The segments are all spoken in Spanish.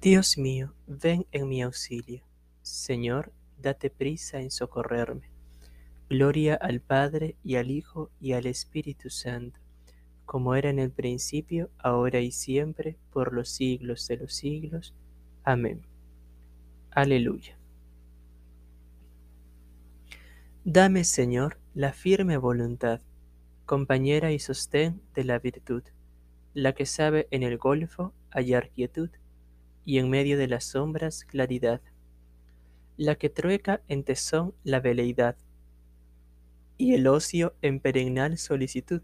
Dios mío, ven en mi auxilio. Señor, date prisa en socorrerme. Gloria al Padre y al Hijo y al Espíritu Santo, como era en el principio, ahora y siempre, por los siglos de los siglos. Amén. Aleluya. Dame, Señor, la firme voluntad, compañera y sostén de la virtud, la que sabe en el golfo hallar quietud y en medio de las sombras claridad, la que trueca en tesón la veleidad, y el ocio en perennal solicitud,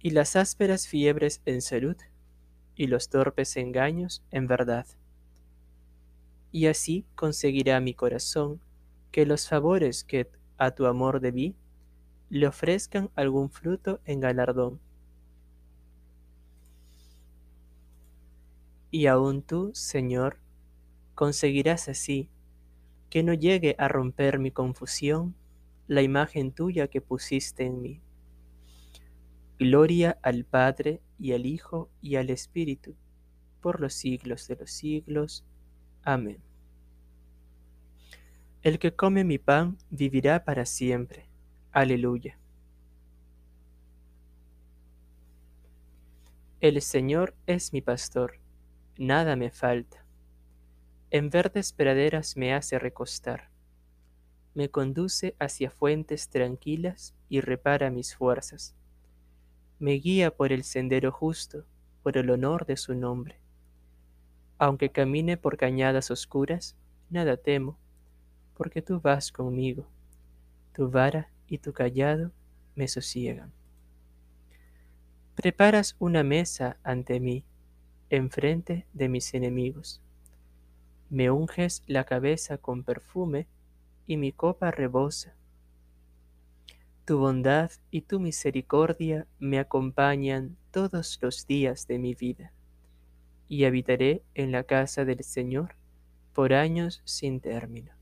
y las ásperas fiebres en salud, y los torpes engaños en verdad. Y así conseguirá mi corazón que los favores que a tu amor debí, le ofrezcan algún fruto en galardón Y aún tú, Señor, conseguirás así que no llegue a romper mi confusión la imagen tuya que pusiste en mí. Gloria al Padre y al Hijo y al Espíritu, por los siglos de los siglos. Amén. El que come mi pan vivirá para siempre. Aleluya. El Señor es mi pastor nada me falta. En verdes praderas me hace recostar. Me conduce hacia fuentes tranquilas y repara mis fuerzas. Me guía por el sendero justo, por el honor de su nombre. Aunque camine por cañadas oscuras, nada temo, porque tú vas conmigo. Tu vara y tu callado me sosiegan. Preparas una mesa ante mí enfrente de mis enemigos. Me unges la cabeza con perfume y mi copa rebosa. Tu bondad y tu misericordia me acompañan todos los días de mi vida, y habitaré en la casa del Señor por años sin término.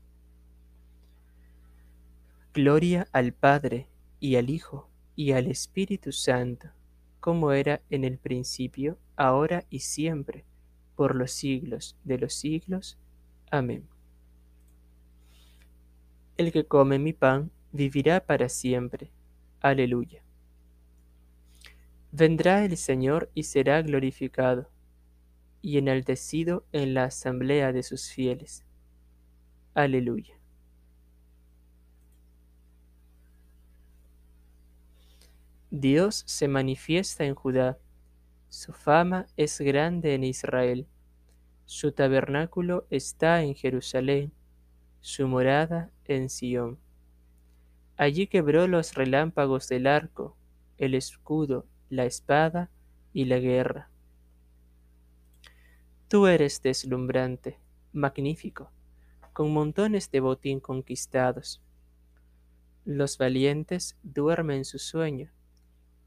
Gloria al Padre y al Hijo y al Espíritu Santo como era en el principio, ahora y siempre, por los siglos de los siglos. Amén. El que come mi pan vivirá para siempre. Aleluya. Vendrá el Señor y será glorificado, y enaltecido en la asamblea de sus fieles. Aleluya. Dios se manifiesta en Judá, su fama es grande en Israel, su tabernáculo está en Jerusalén, su morada en Sión. Allí quebró los relámpagos del arco, el escudo, la espada y la guerra. Tú eres deslumbrante, magnífico, con montones de botín conquistados. Los valientes duermen su sueño,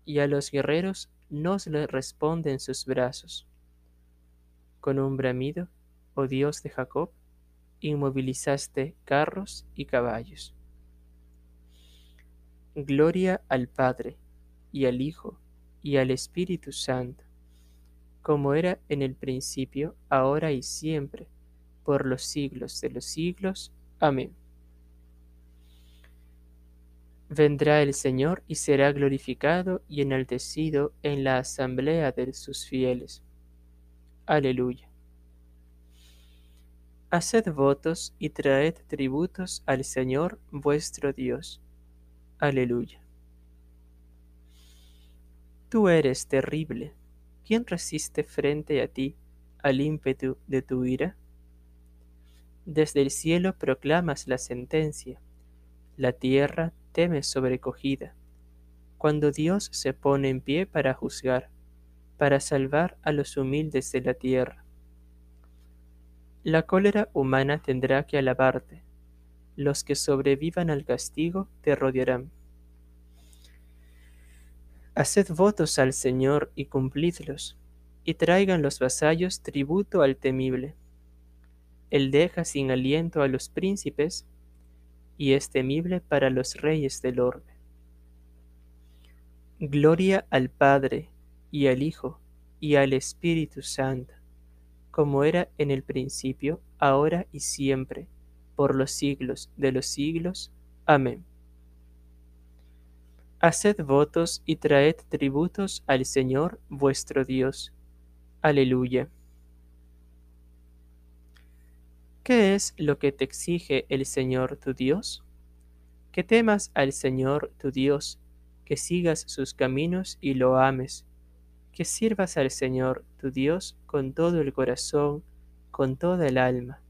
y a los guerreros nos le responden sus brazos. Con un bramido, oh Dios de Jacob, inmovilizaste carros y caballos. Gloria al Padre, y al Hijo, y al Espíritu Santo, como era en el principio, ahora y siempre, por los siglos de los siglos. Amén. Vendrá el Señor y será glorificado y enaltecido en la asamblea de sus fieles. Aleluya. Haced votos y traed tributos al Señor vuestro Dios. Aleluya. Tú eres terrible. ¿Quién resiste frente a ti al ímpetu de tu ira? Desde el cielo proclamas la sentencia. La tierra teme sobrecogida, cuando Dios se pone en pie para juzgar, para salvar a los humildes de la tierra. La cólera humana tendrá que alabarte, los que sobrevivan al castigo te rodearán. Haced votos al Señor y cumplidlos, y traigan los vasallos tributo al temible. Él deja sin aliento a los príncipes y es temible para los reyes del orbe. Gloria al Padre, y al Hijo, y al Espíritu Santo, como era en el principio, ahora y siempre, por los siglos de los siglos. Amén. Haced votos y traed tributos al Señor vuestro Dios. Aleluya. ¿Qué es lo que te exige el Señor tu Dios? Que temas al Señor tu Dios, que sigas sus caminos y lo ames, que sirvas al Señor tu Dios con todo el corazón, con toda el alma.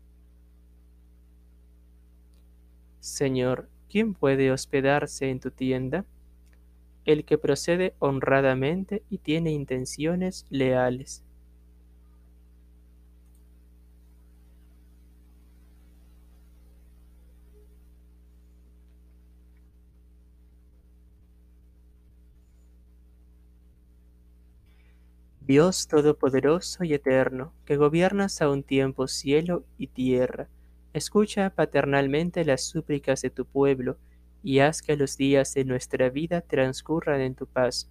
Señor, ¿quién puede hospedarse en tu tienda? El que procede honradamente y tiene intenciones leales. Dios Todopoderoso y Eterno, que gobiernas a un tiempo cielo y tierra, escucha paternalmente las súplicas de tu pueblo y haz que los días de nuestra vida transcurran en tu paz.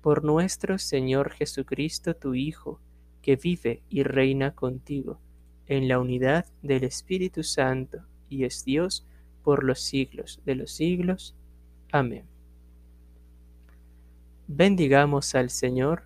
Por nuestro Señor Jesucristo, tu Hijo, que vive y reina contigo, en la unidad del Espíritu Santo, y es Dios por los siglos de los siglos. Amén. Bendigamos al Señor